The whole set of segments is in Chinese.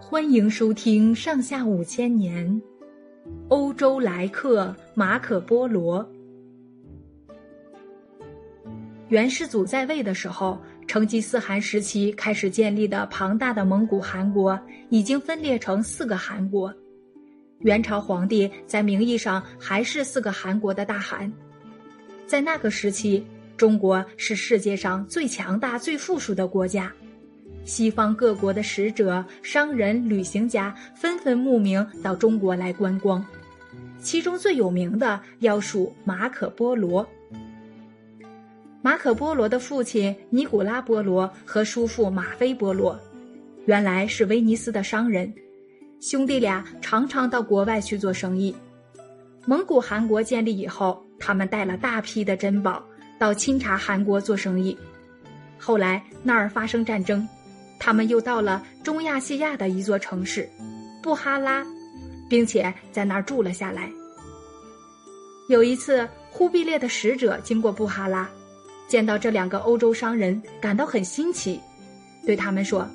欢迎收听《上下五千年》，欧洲来客马可·波罗。元世祖在位的时候，成吉思汗时期开始建立的庞大的蒙古汗国已经分裂成四个汗国。元朝皇帝在名义上还是四个汗国的大汗。在那个时期，中国是世界上最强大、最富庶的国家。西方各国的使者、商人、旅行家纷纷慕名到中国来观光，其中最有名的要数马可·波罗。马可·波罗的父亲尼古拉·波罗和叔父马菲·波罗，原来是威尼斯的商人，兄弟俩常常到国外去做生意。蒙古汗国建立以后，他们带了大批的珍宝到钦察汗国做生意。后来那儿发生战争，他们又到了中亚细亚的一座城市布哈拉，并且在那儿住了下来。有一次，忽必烈的使者经过布哈拉。见到这两个欧洲商人，感到很新奇，对他们说：“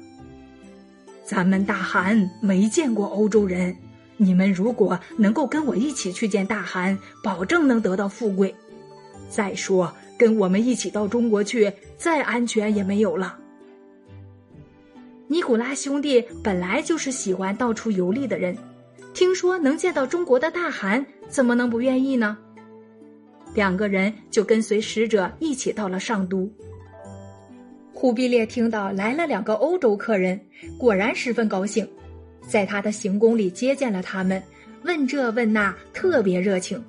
咱们大汗没见过欧洲人，你们如果能够跟我一起去见大汗，保证能得到富贵。再说，跟我们一起到中国去，再安全也没有了。”尼古拉兄弟本来就是喜欢到处游历的人，听说能见到中国的大汗，怎么能不愿意呢？两个人就跟随使者一起到了上都。忽必烈听到来了两个欧洲客人，果然十分高兴，在他的行宫里接见了他们，问这问那，特别热情。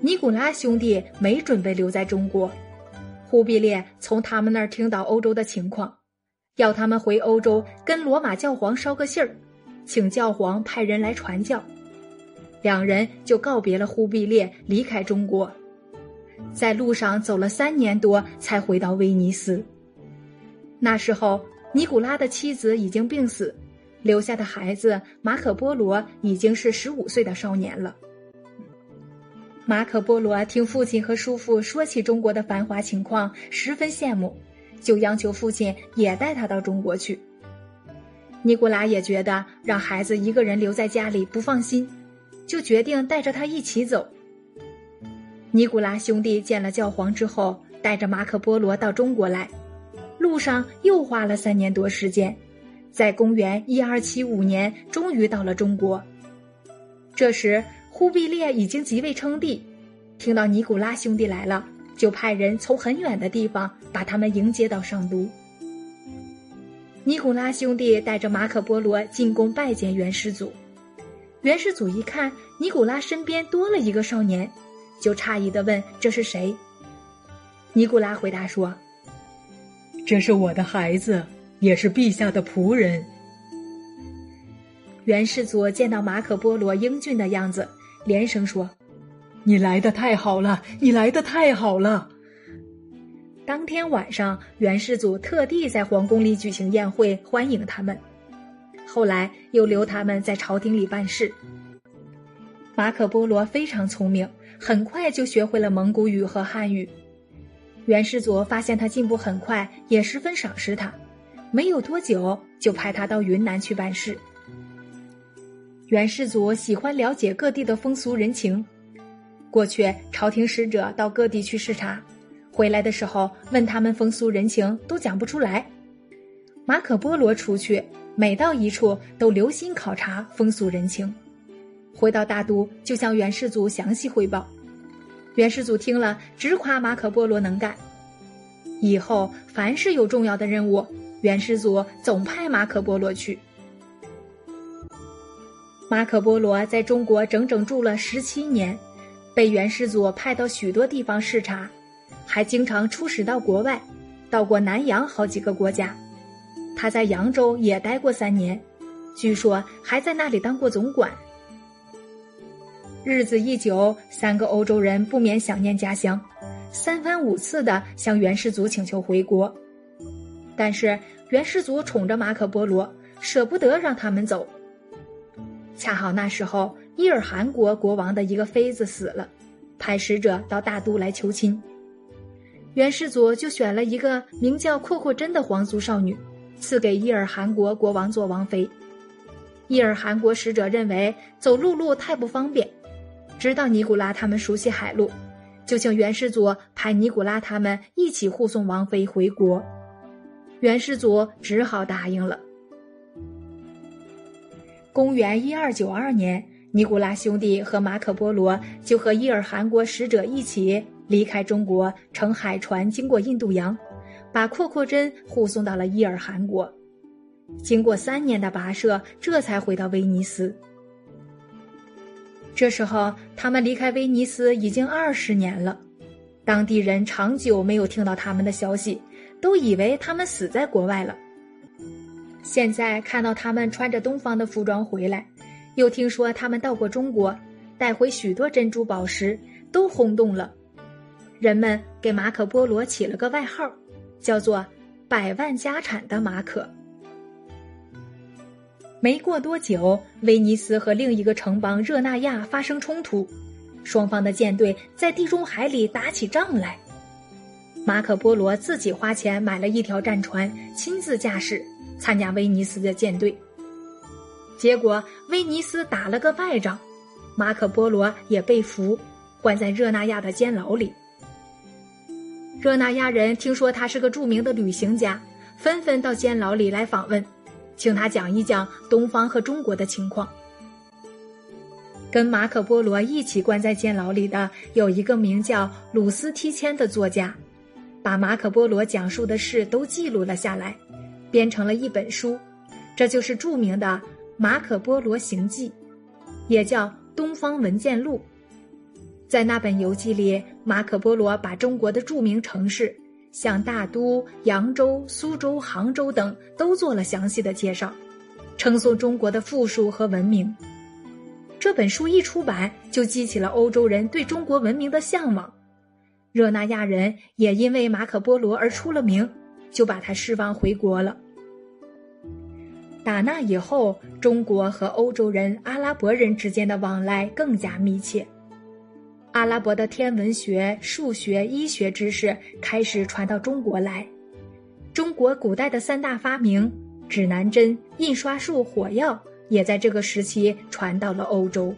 尼古拉兄弟没准备留在中国，忽必烈从他们那儿听到欧洲的情况，要他们回欧洲跟罗马教皇捎个信儿，请教皇派人来传教。两人就告别了忽必烈，离开中国，在路上走了三年多，才回到威尼斯。那时候，尼古拉的妻子已经病死，留下的孩子马可·波罗已经是十五岁的少年了。马可·波罗听父亲和叔父说起中国的繁华情况，十分羡慕，就央求父亲也带他到中国去。尼古拉也觉得让孩子一个人留在家里不放心。就决定带着他一起走。尼古拉兄弟见了教皇之后，带着马可·波罗到中国来，路上又花了三年多时间，在公元一二七五年终于到了中国。这时，忽必烈已经即位称帝，听到尼古拉兄弟来了，就派人从很远的地方把他们迎接到上都。尼古拉兄弟带着马可·波罗进宫拜见元世祖。元世祖一看尼古拉身边多了一个少年，就诧异的问：“这是谁？”尼古拉回答说：“这是我的孩子，也是陛下的仆人。”元世祖见到马可·波罗英俊的样子，连声说：“你来的太好了，你来的太好了。”当天晚上，元世祖特地在皇宫里举行宴会欢迎他们。后来又留他们在朝廷里办事。马可·波罗非常聪明，很快就学会了蒙古语和汉语。元世祖发现他进步很快，也十分赏识他。没有多久，就派他到云南去办事。元世祖喜欢了解各地的风俗人情。过去朝廷使者到各地去视察，回来的时候问他们风俗人情，都讲不出来。马可·波罗出去。每到一处都留心考察风俗人情，回到大都就向元世祖详细汇报。元世祖听了直夸马可·波罗能干。以后凡是有重要的任务，元世祖总派马可·波罗去。马可·波罗在中国整整住了十七年，被元世祖派到许多地方视察，还经常出使到国外，到过南洋好几个国家。他在扬州也待过三年，据说还在那里当过总管。日子一久，三个欧洲人不免想念家乡，三番五次的向元世祖请求回国，但是元世祖宠着马可·波罗，舍不得让他们走。恰好那时候伊尔汗国国王的一个妃子死了，派使者到大都来求亲，元世祖就选了一个名叫阔阔真的皇族少女。赐给伊尔汗国国王做王妃。伊尔汗国使者认为走陆路太不方便，知道尼古拉他们熟悉海路，就请元世祖派尼古拉他们一起护送王妃回国。元世祖只好答应了。公元一二九二年，尼古拉兄弟和马可波罗就和伊尔汗国使者一起离开中国，乘海船经过印度洋，把阔阔真护送到了伊尔汗国。经过三年的跋涉，这才回到威尼斯。这时候，他们离开威尼斯已经二十年了，当地人长久没有听到他们的消息，都以为他们死在国外了。现在看到他们穿着东方的服装回来，又听说他们到过中国，带回许多珍珠宝石，都轰动了。人们给马可波罗起了个外号，叫做“百万家产的马可”。没过多久，威尼斯和另一个城邦热那亚发生冲突，双方的舰队在地中海里打起仗来。马可波罗自己花钱买了一条战船，亲自驾驶。参加威尼斯的舰队，结果威尼斯打了个败仗，马可波罗也被俘，关在热那亚的监牢里。热那亚人听说他是个著名的旅行家，纷纷到监牢里来访问，请他讲一讲东方和中国的情况。跟马可波罗一起关在监牢里的有一个名叫鲁斯提谦的作家，把马可波罗讲述的事都记录了下来。编成了一本书，这就是著名的《马可波罗行记》，也叫《东方文件录》。在那本游记里，马可波罗把中国的著名城市，像大都、扬州、苏州、杭州等，都做了详细的介绍，称颂中国的富庶和文明。这本书一出版，就激起了欧洲人对中国文明的向往。热那亚人也因为马可波罗而出了名。就把他释放回国了。打那以后，中国和欧洲人、阿拉伯人之间的往来更加密切。阿拉伯的天文学、数学、医学知识开始传到中国来。中国古代的三大发明——指南针、印刷术、火药，也在这个时期传到了欧洲。